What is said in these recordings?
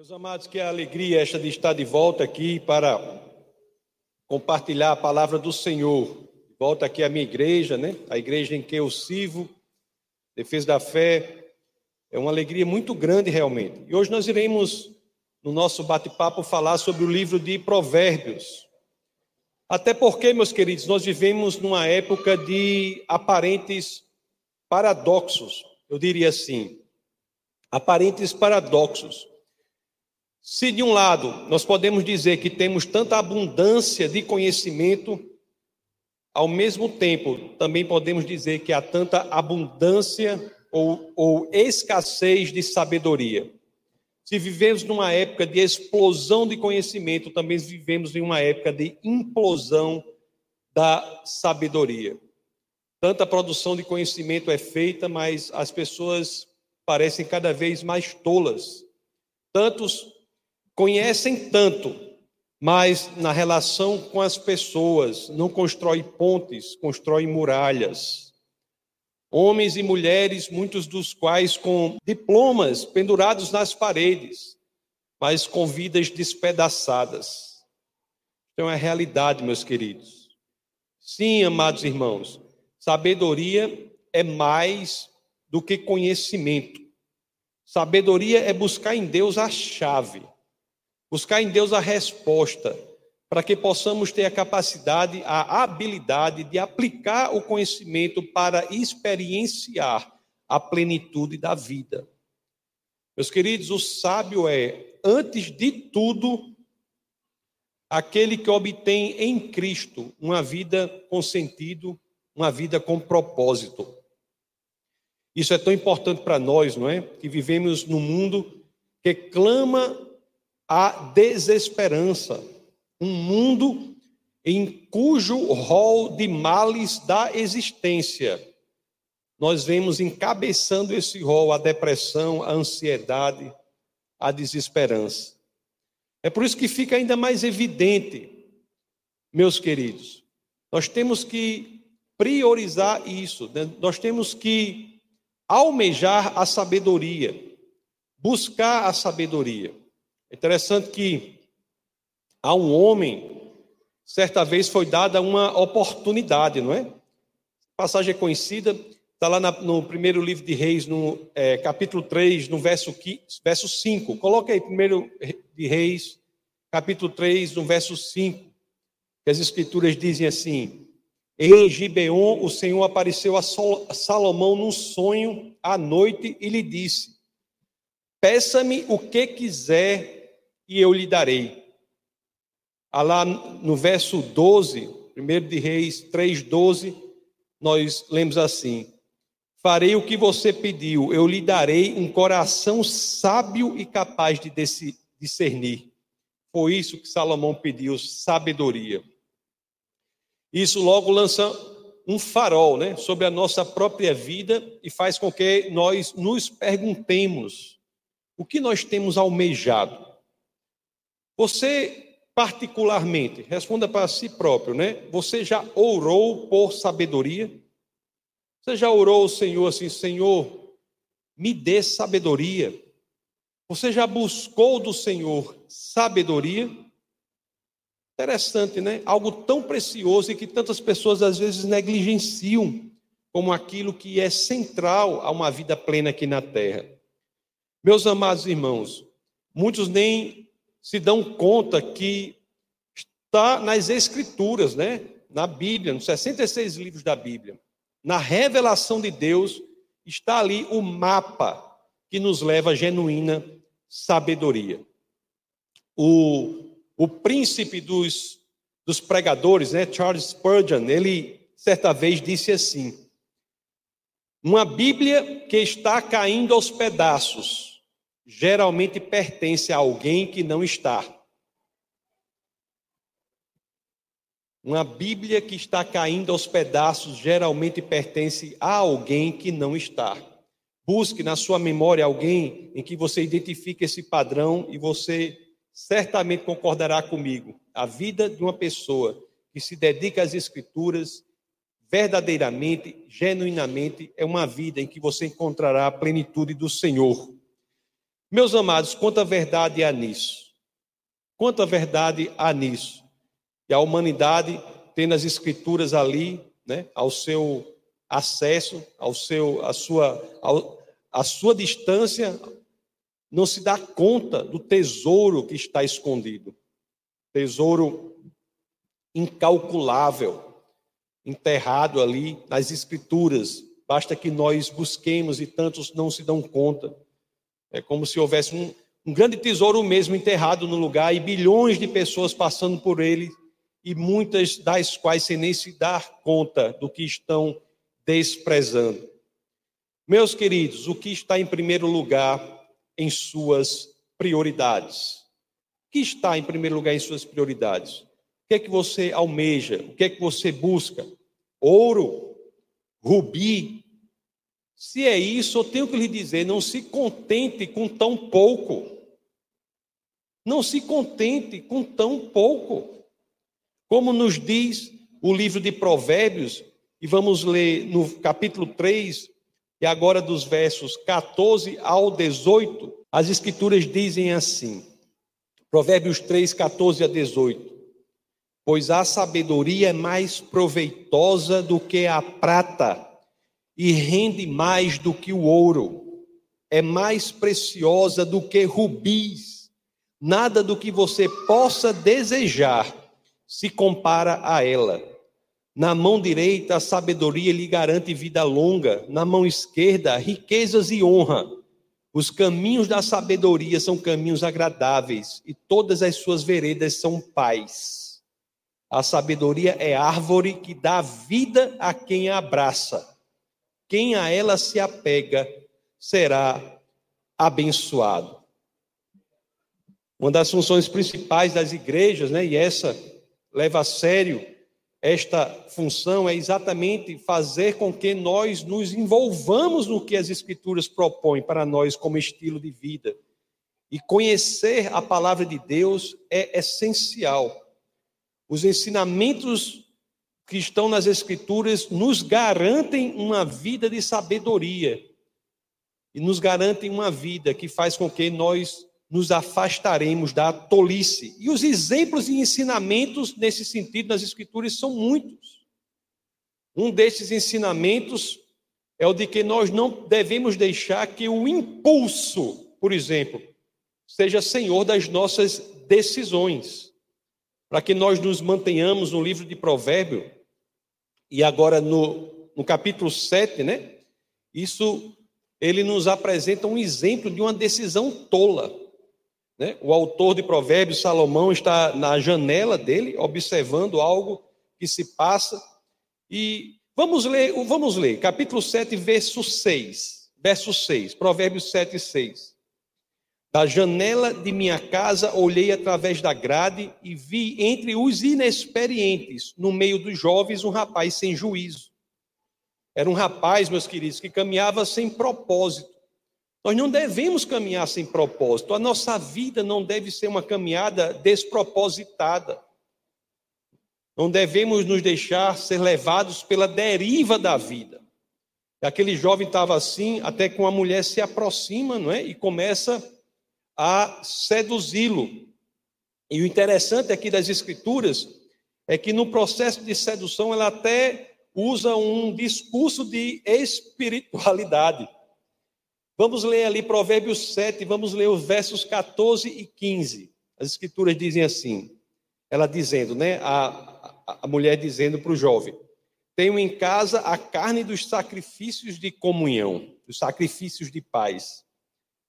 Meus amados, que alegria esta de estar de volta aqui para compartilhar a palavra do Senhor. Volta aqui à minha igreja, né? A igreja em que eu sirvo, Defesa da Fé. É uma alegria muito grande realmente. E hoje nós iremos, no nosso bate-papo, falar sobre o livro de Provérbios. Até porque, meus queridos, nós vivemos numa época de aparentes paradoxos, eu diria assim. Aparentes paradoxos. Se de um lado nós podemos dizer que temos tanta abundância de conhecimento, ao mesmo tempo também podemos dizer que há tanta abundância ou, ou escassez de sabedoria. Se vivemos numa época de explosão de conhecimento, também vivemos em uma época de implosão da sabedoria. Tanta produção de conhecimento é feita, mas as pessoas parecem cada vez mais tolas. Tantos conhecem tanto, mas na relação com as pessoas não constrói pontes, constrói muralhas. Homens e mulheres, muitos dos quais com diplomas pendurados nas paredes, mas com vidas despedaçadas. Então é a realidade, meus queridos. Sim, amados irmãos, sabedoria é mais do que conhecimento. Sabedoria é buscar em Deus a chave. Buscar em Deus a resposta, para que possamos ter a capacidade, a habilidade de aplicar o conhecimento para experienciar a plenitude da vida. Meus queridos, o sábio é, antes de tudo, aquele que obtém em Cristo uma vida com sentido, uma vida com propósito. Isso é tão importante para nós, não é? Que vivemos num mundo que clama a desesperança, um mundo em cujo rol de males da existência nós vemos encabeçando esse rol a depressão, a ansiedade, a desesperança. É por isso que fica ainda mais evidente, meus queridos, nós temos que priorizar isso, né? nós temos que almejar a sabedoria, buscar a sabedoria. É interessante que a um homem, certa vez foi dada uma oportunidade, não é? A passagem é conhecida, está lá no primeiro livro de Reis, no é, capítulo 3, no verso, 15, verso 5. Coloca aí, primeiro de Reis, capítulo 3, no verso 5. Que as escrituras dizem assim: Em Gibeon, o Senhor apareceu a Salomão num sonho à noite e lhe disse: Peça-me o que quiser e eu lhe darei. Ah, lá no verso 12, 1 de Reis 3,12, nós lemos assim: Farei o que você pediu, eu lhe darei um coração sábio e capaz de discernir. Foi isso que Salomão pediu, sabedoria. Isso logo lança um farol né, sobre a nossa própria vida e faz com que nós nos perguntemos o que nós temos almejado. Você, particularmente, responda para si próprio, né? Você já orou por sabedoria? Você já orou ao Senhor assim, Senhor, me dê sabedoria? Você já buscou do Senhor sabedoria? Interessante, né? Algo tão precioso e que tantas pessoas às vezes negligenciam como aquilo que é central a uma vida plena aqui na terra. Meus amados irmãos, muitos nem se dão conta que está nas Escrituras, né? na Bíblia, nos 66 livros da Bíblia, na revelação de Deus, está ali o mapa que nos leva à genuína sabedoria. O, o príncipe dos, dos pregadores, né, Charles Spurgeon, ele certa vez disse assim: Uma Bíblia que está caindo aos pedaços geralmente pertence a alguém que não está. Uma Bíblia que está caindo aos pedaços geralmente pertence a alguém que não está. Busque na sua memória alguém em que você identifique esse padrão e você certamente concordará comigo. A vida de uma pessoa que se dedica às Escrituras verdadeiramente, genuinamente, é uma vida em que você encontrará a plenitude do Senhor. Meus amados, quanta verdade há nisso? Quanta verdade há nisso? E a humanidade tendo as escrituras ali, né, ao seu acesso, ao seu, a sua, ao, a sua distância, não se dá conta do tesouro que está escondido. Tesouro incalculável, enterrado ali nas escrituras. Basta que nós busquemos e tantos não se dão conta. É como se houvesse um, um grande tesouro mesmo enterrado no lugar e bilhões de pessoas passando por ele e muitas das quais sem nem se dar conta do que estão desprezando. Meus queridos, o que está em primeiro lugar em suas prioridades? O que está em primeiro lugar em suas prioridades? O que é que você almeja? O que é que você busca? Ouro? Rubi? Se é isso, eu tenho que lhe dizer: não se contente com tão pouco. Não se contente com tão pouco. Como nos diz o livro de Provérbios, e vamos ler no capítulo 3, e agora dos versos 14 ao 18, as escrituras dizem assim: Provérbios 3, 14 a 18. Pois a sabedoria é mais proveitosa do que a prata, e rende mais do que o ouro, é mais preciosa do que rubis. Nada do que você possa desejar se compara a ela. Na mão direita, a sabedoria lhe garante vida longa, na mão esquerda, riquezas e honra. Os caminhos da sabedoria são caminhos agradáveis, e todas as suas veredas são paz. A sabedoria é árvore que dá vida a quem a abraça. Quem a ela se apega será abençoado. Uma das funções principais das igrejas, né, e essa leva a sério esta função é exatamente fazer com que nós nos envolvamos no que as Escrituras propõem para nós como estilo de vida. E conhecer a palavra de Deus é essencial. Os ensinamentos que estão nas Escrituras nos garantem uma vida de sabedoria e nos garantem uma vida que faz com que nós nos afastaremos da tolice. E os exemplos e ensinamentos nesse sentido nas Escrituras são muitos. Um desses ensinamentos é o de que nós não devemos deixar que o impulso, por exemplo, seja senhor das nossas decisões. Para que nós nos mantenhamos no livro de Provérbio, e agora no, no capítulo 7, né? Isso ele nos apresenta um exemplo de uma decisão tola. Né? O autor de Provérbios, Salomão, está na janela dele, observando algo que se passa. E vamos ler, vamos ler, capítulo 7, verso 6. Verso 6, Provérbios 7, 6. Da janela de minha casa olhei através da grade e vi entre os inexperientes, no meio dos jovens, um rapaz sem juízo. Era um rapaz, meus queridos, que caminhava sem propósito. Nós não devemos caminhar sem propósito. A nossa vida não deve ser uma caminhada despropositada. Não devemos nos deixar ser levados pela deriva da vida. Aquele jovem estava assim, até que uma mulher se aproxima, não é? E começa a seduzi-lo. E o interessante aqui das escrituras é que no processo de sedução ela até usa um discurso de espiritualidade. Vamos ler ali Provérbios 7, vamos ler os versos 14 e 15. As escrituras dizem assim: ela dizendo, né? A, a, a mulher dizendo para o jovem: Tenho em casa a carne dos sacrifícios de comunhão, dos sacrifícios de paz.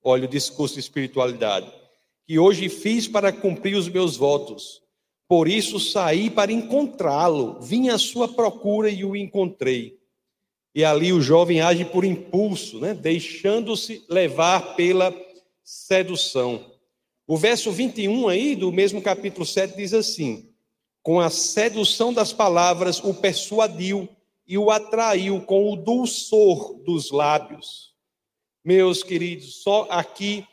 Olha o discurso de espiritualidade. Que hoje fiz para cumprir os meus votos. Por isso saí para encontrá-lo. Vim à sua procura e o encontrei. E ali o jovem age por impulso, né? deixando-se levar pela sedução. O verso 21 aí do mesmo capítulo 7 diz assim: Com a sedução das palavras o persuadiu e o atraiu com o dulçor dos lábios. Meus queridos, só aqui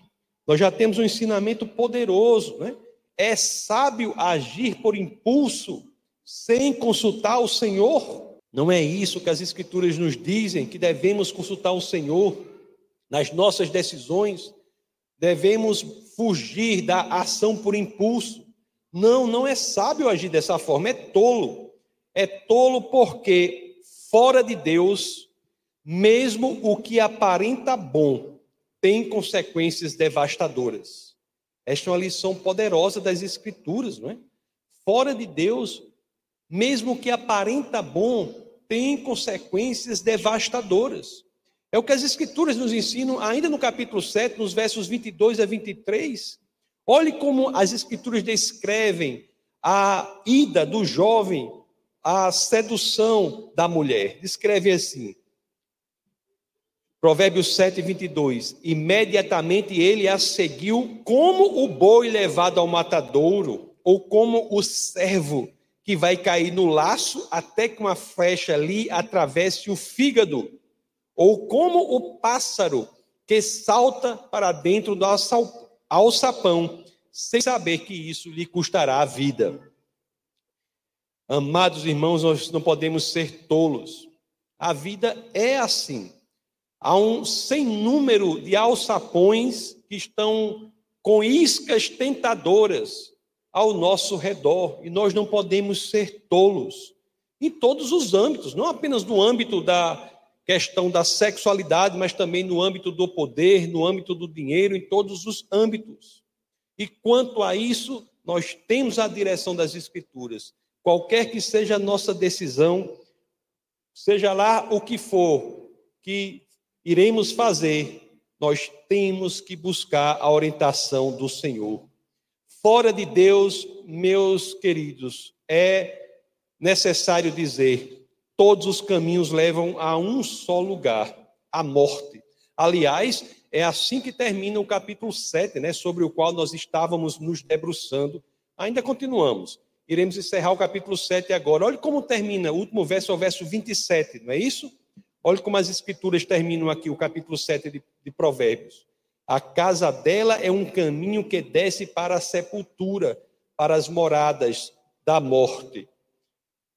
nós já temos um ensinamento poderoso, né? É sábio agir por impulso sem consultar o Senhor? Não é isso que as Escrituras nos dizem, que devemos consultar o Senhor nas nossas decisões, devemos fugir da ação por impulso. Não, não é sábio agir dessa forma, é tolo. É tolo porque fora de Deus, mesmo o que aparenta bom tem consequências devastadoras. Esta é uma lição poderosa das Escrituras, não é? Fora de Deus, mesmo o que aparenta bom tem consequências devastadoras. É o que as Escrituras nos ensinam, ainda no capítulo 7, nos versos 22 a 23. Olhe como as Escrituras descrevem a ida do jovem, a sedução da mulher. Descreve assim: Provérbios 7, 22. Imediatamente ele a seguiu como o boi levado ao matadouro, ou como o servo que vai cair no laço até que uma flecha lhe atravesse o fígado, ou como o pássaro que salta para dentro do alçapão, sem saber que isso lhe custará a vida. Amados irmãos, nós não podemos ser tolos. A vida é assim. Há um sem número de alçapões que estão com iscas tentadoras ao nosso redor e nós não podemos ser tolos em todos os âmbitos, não apenas no âmbito da questão da sexualidade, mas também no âmbito do poder, no âmbito do dinheiro, em todos os âmbitos. E quanto a isso, nós temos a direção das Escrituras. Qualquer que seja a nossa decisão, seja lá o que for que iremos fazer, nós temos que buscar a orientação do Senhor. Fora de Deus, meus queridos, é necessário dizer: todos os caminhos levam a um só lugar, a morte. Aliás, é assim que termina o capítulo 7, né, sobre o qual nós estávamos nos debruçando. Ainda continuamos. Iremos encerrar o capítulo 7 agora. Olha como termina, o último verso é o verso 27, não é isso? Olha como as escrituras terminam aqui, o capítulo 7 de, de Provérbios. A casa dela é um caminho que desce para a sepultura, para as moradas da morte.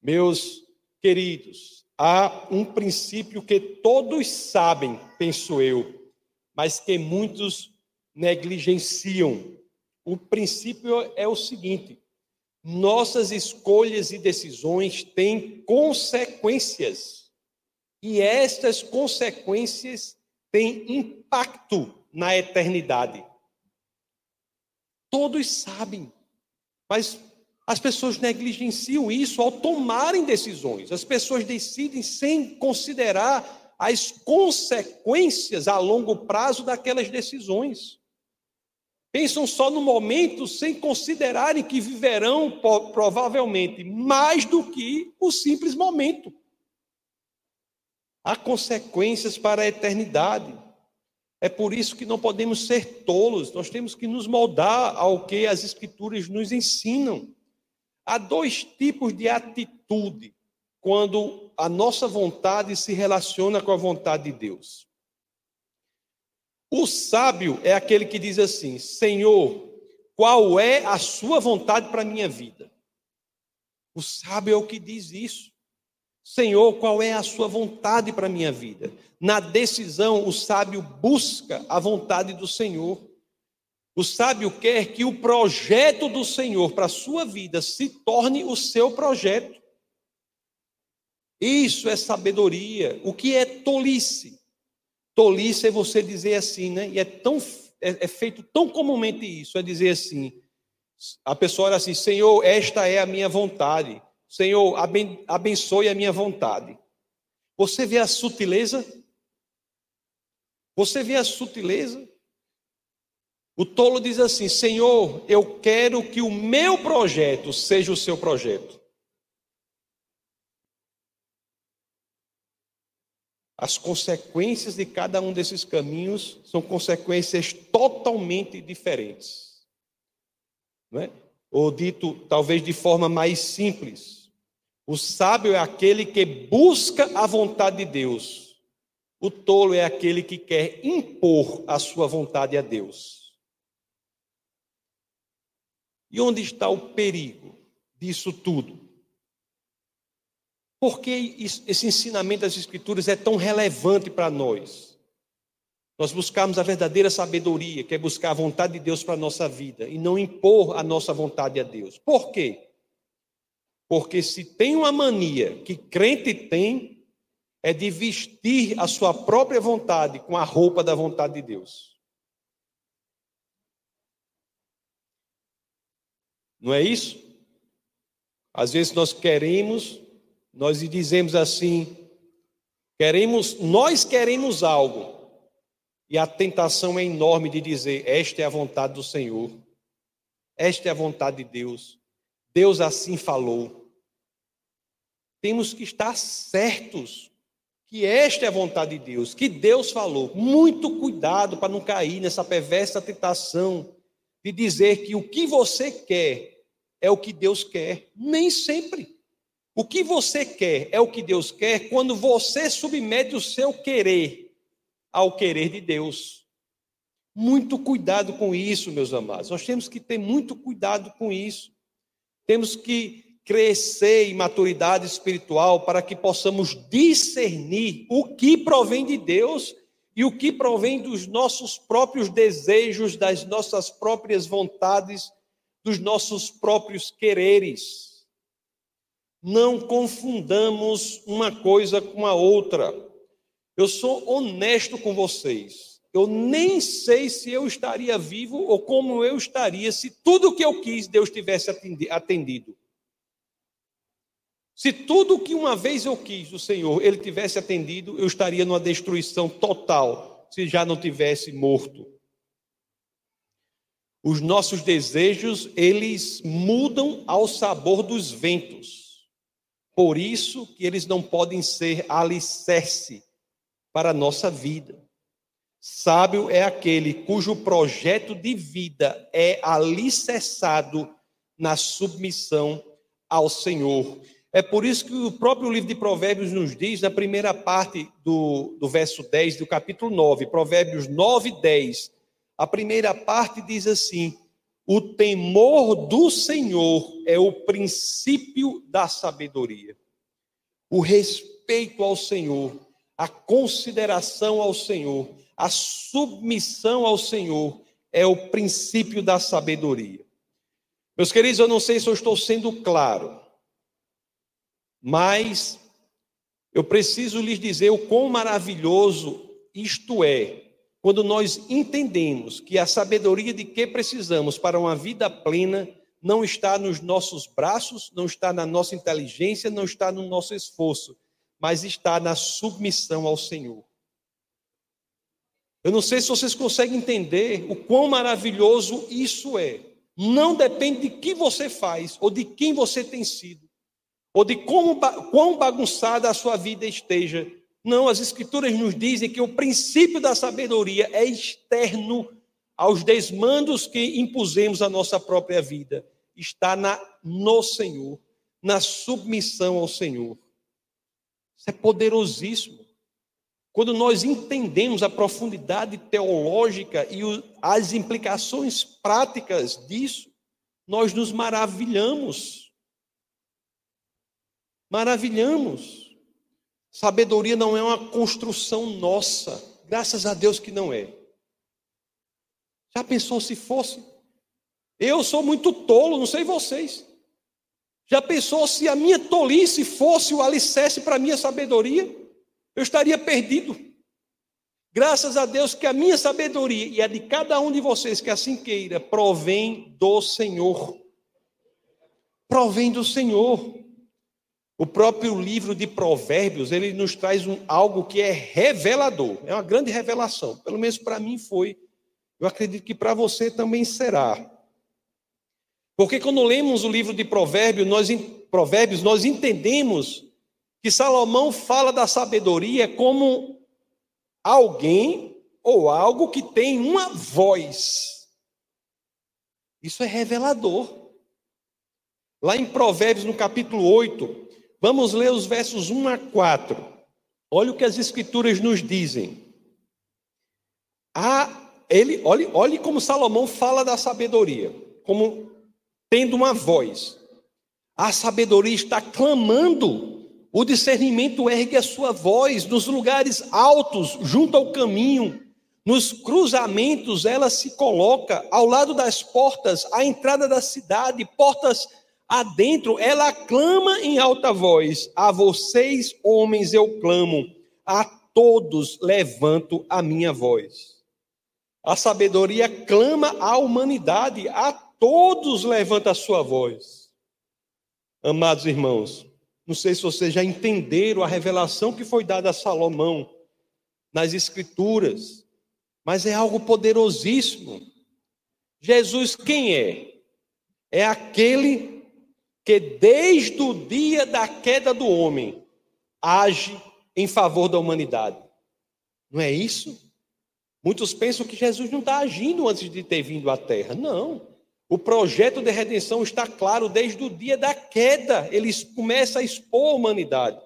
Meus queridos, há um princípio que todos sabem, penso eu, mas que muitos negligenciam. O princípio é o seguinte: nossas escolhas e decisões têm consequências. E estas consequências têm impacto na eternidade. Todos sabem, mas as pessoas negligenciam isso ao tomarem decisões. As pessoas decidem sem considerar as consequências a longo prazo daquelas decisões. Pensam só no momento sem considerarem que viverão provavelmente mais do que o simples momento. Há consequências para a eternidade. É por isso que não podemos ser tolos, nós temos que nos moldar ao que as Escrituras nos ensinam. Há dois tipos de atitude quando a nossa vontade se relaciona com a vontade de Deus. O sábio é aquele que diz assim: Senhor, qual é a sua vontade para a minha vida? O sábio é o que diz isso. Senhor, qual é a sua vontade para a minha vida? Na decisão, o sábio busca a vontade do Senhor. O sábio quer que o projeto do Senhor para a sua vida se torne o seu projeto. Isso é sabedoria. O que é tolice? Tolice é você dizer assim, né? E é tão é, é feito tão comumente isso, é dizer assim. A pessoa olha assim, Senhor, esta é a minha vontade. Senhor, abençoe a minha vontade. Você vê a sutileza? Você vê a sutileza? O tolo diz assim: Senhor, eu quero que o meu projeto seja o seu projeto. As consequências de cada um desses caminhos são consequências totalmente diferentes. Não é? Ou dito talvez de forma mais simples, o sábio é aquele que busca a vontade de Deus. O tolo é aquele que quer impor a sua vontade a Deus. E onde está o perigo disso tudo? Por que esse ensinamento das Escrituras é tão relevante para nós? Nós buscarmos a verdadeira sabedoria, que é buscar a vontade de Deus para a nossa vida e não impor a nossa vontade a Deus. Por quê? Porque se tem uma mania que crente tem, é de vestir a sua própria vontade com a roupa da vontade de Deus. Não é isso? Às vezes nós queremos, nós dizemos assim, queremos, nós queremos algo, e a tentação é enorme de dizer: esta é a vontade do Senhor, esta é a vontade de Deus, Deus assim falou. Temos que estar certos que esta é a vontade de Deus, que Deus falou. Muito cuidado para não cair nessa perversa tentação de dizer que o que você quer é o que Deus quer. Nem sempre. O que você quer é o que Deus quer quando você submete o seu querer ao querer de Deus. Muito cuidado com isso, meus amados. Nós temos que ter muito cuidado com isso. Temos que crescer em maturidade espiritual para que possamos discernir o que provém de Deus e o que provém dos nossos próprios desejos, das nossas próprias vontades, dos nossos próprios quereres. Não confundamos uma coisa com a outra. Eu sou honesto com vocês. Eu nem sei se eu estaria vivo ou como eu estaria se tudo o que eu quis Deus tivesse atendido. Se tudo que uma vez eu quis do Senhor ele tivesse atendido, eu estaria numa destruição total, se já não tivesse morto. Os nossos desejos, eles mudam ao sabor dos ventos. Por isso que eles não podem ser alicerce para a nossa vida. Sábio é aquele cujo projeto de vida é alicerçado na submissão ao Senhor. É por isso que o próprio livro de Provérbios nos diz, na primeira parte do, do verso 10 do capítulo 9, Provérbios 9, 10, a primeira parte diz assim: O temor do Senhor é o princípio da sabedoria. O respeito ao Senhor, a consideração ao Senhor, a submissão ao Senhor é o princípio da sabedoria. Meus queridos, eu não sei se eu estou sendo claro, mas eu preciso lhes dizer o quão maravilhoso isto é, quando nós entendemos que a sabedoria de que precisamos para uma vida plena não está nos nossos braços, não está na nossa inteligência, não está no nosso esforço, mas está na submissão ao Senhor. Eu não sei se vocês conseguem entender o quão maravilhoso isso é. Não depende de que você faz ou de quem você tem sido ou de como, quão bagunçada a sua vida esteja. Não, as Escrituras nos dizem que o princípio da sabedoria é externo aos desmandos que impusemos à nossa própria vida. Está na, no Senhor, na submissão ao Senhor. Isso é poderosíssimo. Quando nós entendemos a profundidade teológica e as implicações práticas disso, nós nos maravilhamos maravilhamos. Sabedoria não é uma construção nossa, graças a Deus que não é. Já pensou se fosse? Eu sou muito tolo, não sei vocês. Já pensou se a minha tolice fosse o alicerce para a minha sabedoria? Eu estaria perdido. Graças a Deus que a minha sabedoria e a de cada um de vocês que assim queira provém do Senhor. Provém do Senhor. O próprio livro de Provérbios, ele nos traz um, algo que é revelador, é uma grande revelação. Pelo menos para mim foi. Eu acredito que para você também será. Porque quando lemos o livro de Provérbios, nós, Provérbios, nós entendemos que Salomão fala da sabedoria como alguém ou algo que tem uma voz. Isso é revelador. Lá em Provérbios, no capítulo 8, Vamos ler os versos 1 a 4. Olha o que as escrituras nos dizem. Ah, ele, olhe, olhe como Salomão fala da sabedoria, como tendo uma voz. A sabedoria está clamando, o discernimento ergue a sua voz nos lugares altos, junto ao caminho, Nos cruzamentos, ela se coloca ao lado das portas, à entrada da cidade, portas adentro. Ela clama em alta voz: A vocês, homens, eu clamo, a todos levanto a minha voz. A sabedoria clama à humanidade, a todos levanta a sua voz. Amados irmãos, não sei se vocês já entenderam a revelação que foi dada a Salomão nas Escrituras, mas é algo poderosíssimo. Jesus, quem é? É aquele que desde o dia da queda do homem age em favor da humanidade. Não é isso? Muitos pensam que Jesus não está agindo antes de ter vindo à terra. Não. O projeto de redenção está claro desde o dia da queda. Ele começa a expor a humanidade.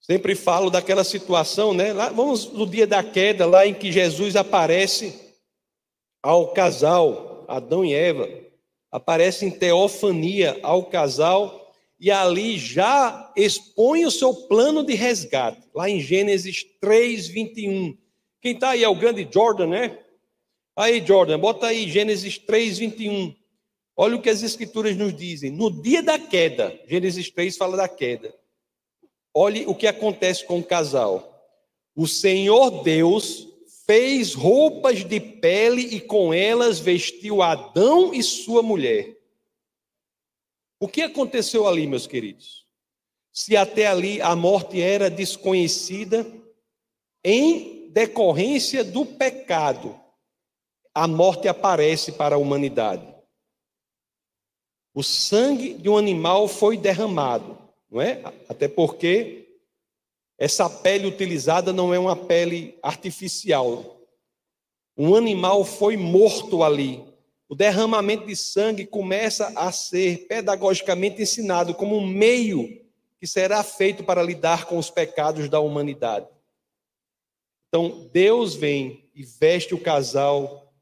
Sempre falo daquela situação, né? Lá, vamos no dia da queda, lá em que Jesus aparece ao casal, Adão e Eva. Aparece em teofania ao casal e ali já expõe o seu plano de resgate, lá em Gênesis 3, 21. Quem está aí é o grande Jordan, né? Aí, Jordan, bota aí Gênesis 3, 21. Olha o que as escrituras nos dizem. No dia da queda, Gênesis 3 fala da queda. Olhe o que acontece com o casal. O Senhor Deus fez roupas de pele e com elas vestiu Adão e sua mulher. O que aconteceu ali, meus queridos? Se até ali a morte era desconhecida, em decorrência do pecado, a morte aparece para a humanidade. O sangue de um animal foi derramado, não é? Até porque essa pele utilizada não é uma pele artificial. Um animal foi morto ali. O derramamento de sangue começa a ser pedagogicamente ensinado como um meio que será feito para lidar com os pecados da humanidade. Então, Deus vem e veste o casal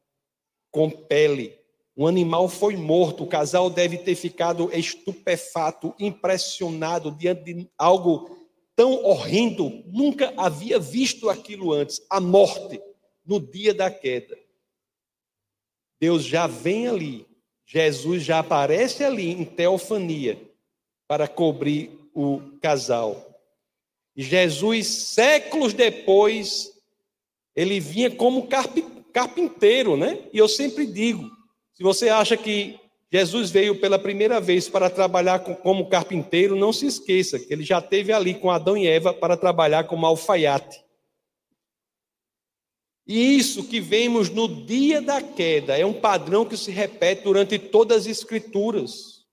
com pele. Um animal foi morto, o casal deve ter ficado estupefato, impressionado diante de algo tão horrendo. Nunca havia visto aquilo antes a morte no dia da queda. Deus já vem ali, Jesus já aparece ali em teofania para cobrir o casal. E Jesus, séculos depois, ele vinha como carpinteiro, né? E eu sempre digo: se você acha que Jesus veio pela primeira vez para trabalhar como carpinteiro, não se esqueça que ele já teve ali com Adão e Eva para trabalhar como alfaiate. E isso que vemos no dia da queda é um padrão que se repete durante todas as escrituras.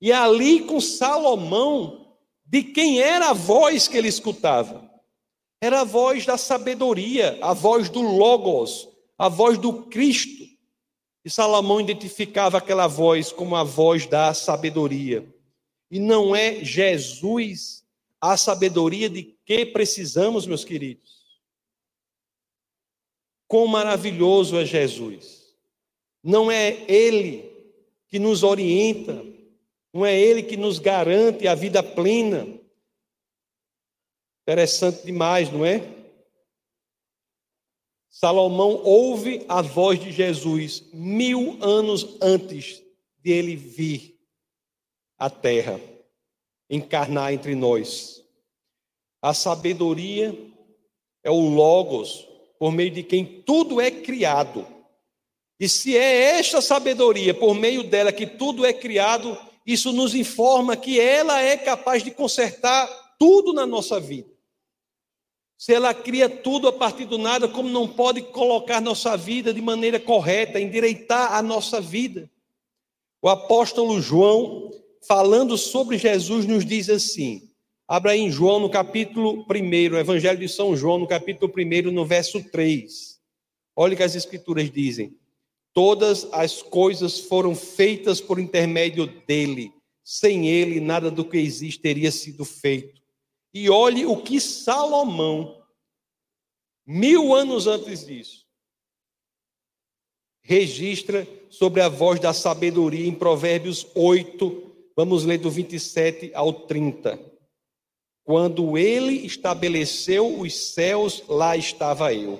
E ali com Salomão, de quem era a voz que ele escutava? Era a voz da sabedoria, a voz do Logos, a voz do Cristo. E Salomão identificava aquela voz como a voz da sabedoria. E não é Jesus a sabedoria de que precisamos, meus queridos. Quão maravilhoso é Jesus. Não é Ele que nos orienta, não é Ele que nos garante a vida plena, Interessante demais, não é? Salomão ouve a voz de Jesus mil anos antes de ele vir à terra, encarnar entre nós. A sabedoria é o Logos, por meio de quem tudo é criado. E se é esta sabedoria, por meio dela, que tudo é criado, isso nos informa que ela é capaz de consertar tudo na nossa vida. Se ela cria tudo a partir do nada, como não pode colocar nossa vida de maneira correta, endireitar a nossa vida? O apóstolo João, falando sobre Jesus, nos diz assim: abra aí em João no capítulo 1, o Evangelho de São João, no capítulo 1, no verso 3. Olha o que as Escrituras dizem: Todas as coisas foram feitas por intermédio dele, sem ele, nada do que existe teria sido feito. E olhe o que Salomão, mil anos antes disso, registra sobre a voz da sabedoria em Provérbios 8, vamos ler do 27 ao 30. Quando ele estabeleceu os céus, lá estava eu.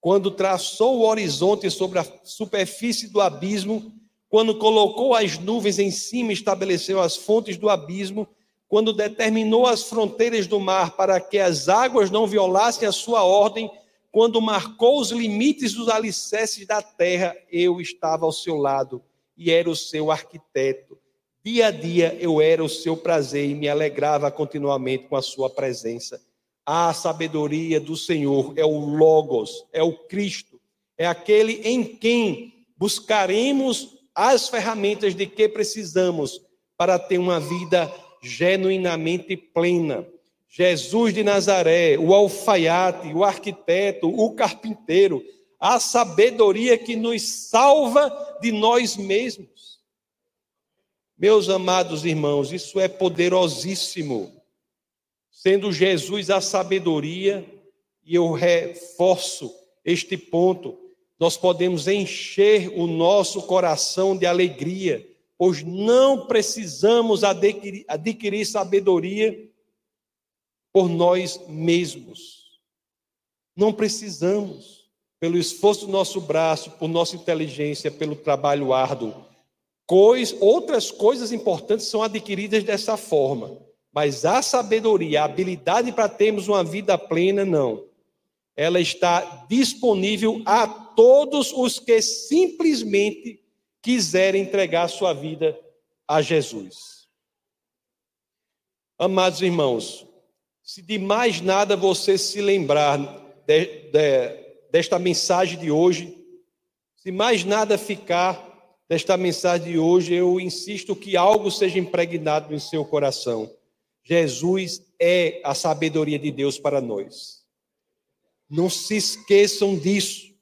Quando traçou o horizonte sobre a superfície do abismo, quando colocou as nuvens em cima, estabeleceu as fontes do abismo, quando determinou as fronteiras do mar para que as águas não violassem a sua ordem, quando marcou os limites dos alicerces da terra, eu estava ao seu lado e era o seu arquiteto. Dia a dia eu era o seu prazer e me alegrava continuamente com a sua presença. A sabedoria do Senhor é o Logos, é o Cristo, é aquele em quem buscaremos as ferramentas de que precisamos para ter uma vida genuinamente plena. Jesus de Nazaré, o alfaiate, o arquiteto, o carpinteiro, a sabedoria que nos salva de nós mesmos. Meus amados irmãos, isso é poderosíssimo. Sendo Jesus a sabedoria, e eu reforço este ponto, nós podemos encher o nosso coração de alegria, pois não precisamos adquirir, adquirir sabedoria por nós mesmos. Não precisamos, pelo esforço do nosso braço, por nossa inteligência, pelo trabalho árduo. Cois, outras coisas importantes são adquiridas dessa forma, mas a sabedoria, a habilidade para termos uma vida plena, não. Ela está disponível a todos os que simplesmente quiserem entregar sua vida a Jesus. Amados irmãos, se de mais nada você se lembrar de, de, desta mensagem de hoje, se mais nada ficar desta mensagem de hoje, eu insisto que algo seja impregnado em seu coração. Jesus é a sabedoria de Deus para nós. Não se esqueçam disso.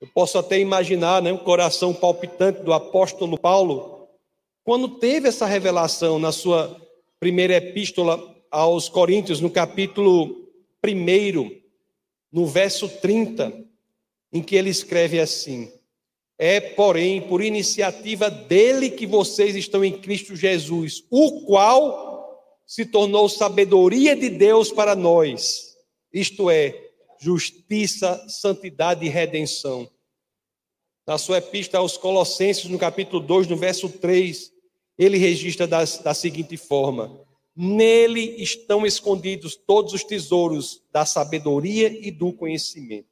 Eu posso até imaginar né, um coração palpitante do apóstolo Paulo, quando teve essa revelação na sua primeira epístola aos Coríntios, no capítulo 1, no verso 30, em que ele escreve assim: É, porém, por iniciativa dele que vocês estão em Cristo Jesus, o qual se tornou sabedoria de Deus para nós, isto é, justiça, santidade e redenção. Na sua epístola aos Colossenses, no capítulo 2, no verso 3, ele registra das, da seguinte forma: Nele estão escondidos todos os tesouros da sabedoria e do conhecimento.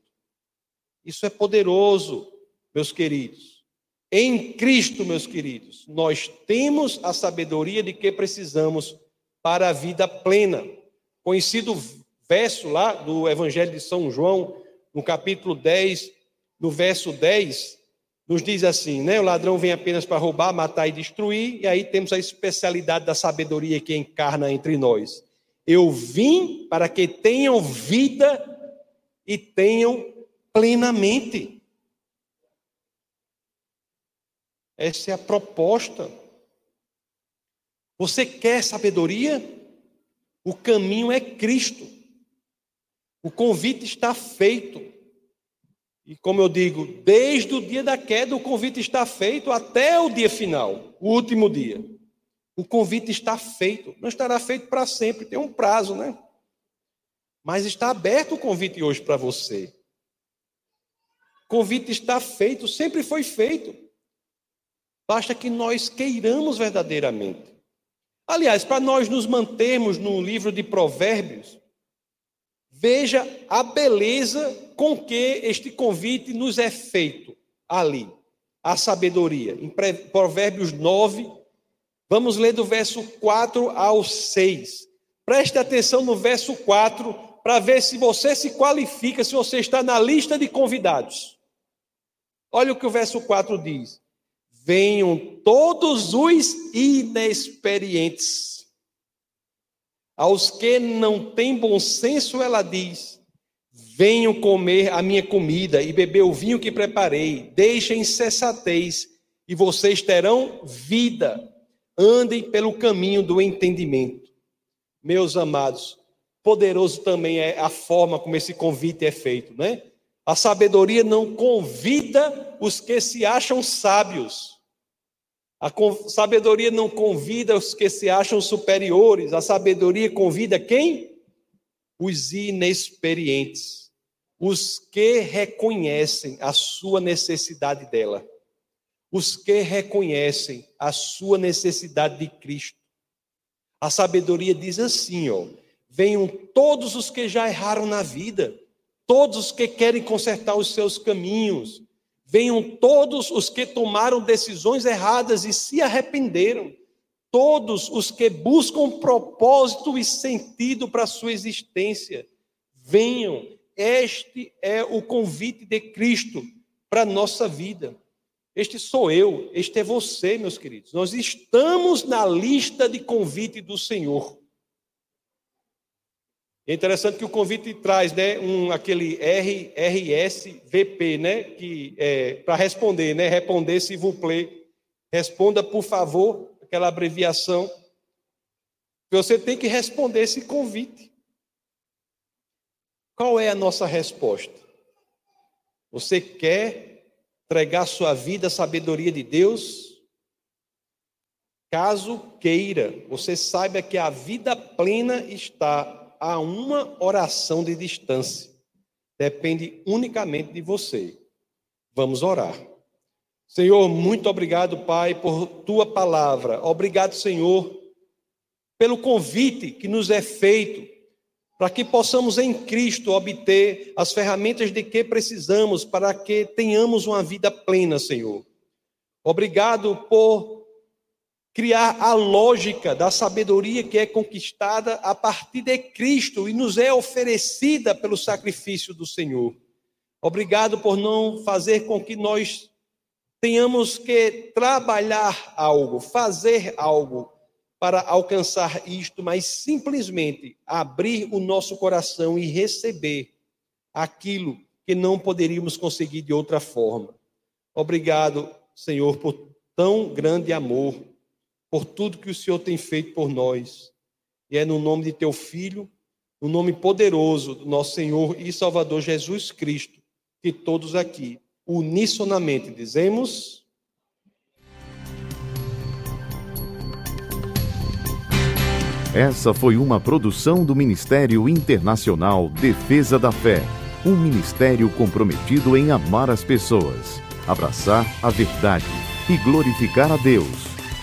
Isso é poderoso, meus queridos. Em Cristo, meus queridos, nós temos a sabedoria de que precisamos para a vida plena. Conhecido verso lá do Evangelho de São João, no capítulo 10, no verso 10, nos diz assim, né? O ladrão vem apenas para roubar, matar e destruir, e aí temos a especialidade da sabedoria que encarna entre nós. Eu vim para que tenham vida e tenham plenamente. Essa é a proposta. Você quer sabedoria? O caminho é Cristo. O convite está feito. E como eu digo, desde o dia da queda, o convite está feito até o dia final, o último dia. O convite está feito. Não estará feito para sempre, tem um prazo, né? Mas está aberto o convite hoje para você. O convite está feito, sempre foi feito. Basta que nós queiramos verdadeiramente. Aliás, para nós nos mantermos no livro de Provérbios, Veja a beleza com que este convite nos é feito ali, a sabedoria. Em Provérbios 9, vamos ler do verso 4 ao 6. Preste atenção no verso 4 para ver se você se qualifica, se você está na lista de convidados. Olha o que o verso 4 diz: Venham todos os inexperientes aos que não têm bom senso, ela diz: Venham comer a minha comida e beber o vinho que preparei, deixem cessatez, e vocês terão vida. Andem pelo caminho do entendimento. Meus amados, poderoso também é a forma como esse convite é feito, né? A sabedoria não convida os que se acham sábios. A sabedoria não convida os que se acham superiores, a sabedoria convida quem? Os inexperientes, os que reconhecem a sua necessidade dela, os que reconhecem a sua necessidade de Cristo. A sabedoria diz assim, ó: venham todos os que já erraram na vida, todos os que querem consertar os seus caminhos, venham todos os que tomaram decisões erradas e se arrependeram, todos os que buscam propósito e sentido para a sua existência, venham. Este é o convite de Cristo para a nossa vida. Este sou eu, este é você, meus queridos. Nós estamos na lista de convite do Senhor. É interessante que o convite traz, né, um, aquele R, RSVP, né, que é, para responder, né, responder se vous plaît, responda por favor, aquela abreviação. Você tem que responder esse convite. Qual é a nossa resposta? Você quer entregar sua vida à sabedoria de Deus? Caso queira, você saiba que a vida plena está a uma oração de distância. Depende unicamente de você. Vamos orar. Senhor, muito obrigado, Pai, por tua palavra. Obrigado, Senhor, pelo convite que nos é feito para que possamos em Cristo obter as ferramentas de que precisamos para que tenhamos uma vida plena, Senhor. Obrigado por criar a lógica da sabedoria que é conquistada a partir de Cristo e nos é oferecida pelo sacrifício do Senhor. Obrigado por não fazer com que nós tenhamos que trabalhar algo, fazer algo para alcançar isto, mas simplesmente abrir o nosso coração e receber aquilo que não poderíamos conseguir de outra forma. Obrigado, Senhor, por tão grande amor por tudo que o Senhor tem feito por nós. E é no nome de teu Filho, no nome poderoso do nosso Senhor e Salvador Jesus Cristo, que todos aqui, unissonamente, dizemos. Essa foi uma produção do Ministério Internacional Defesa da Fé, um ministério comprometido em amar as pessoas, abraçar a verdade e glorificar a Deus.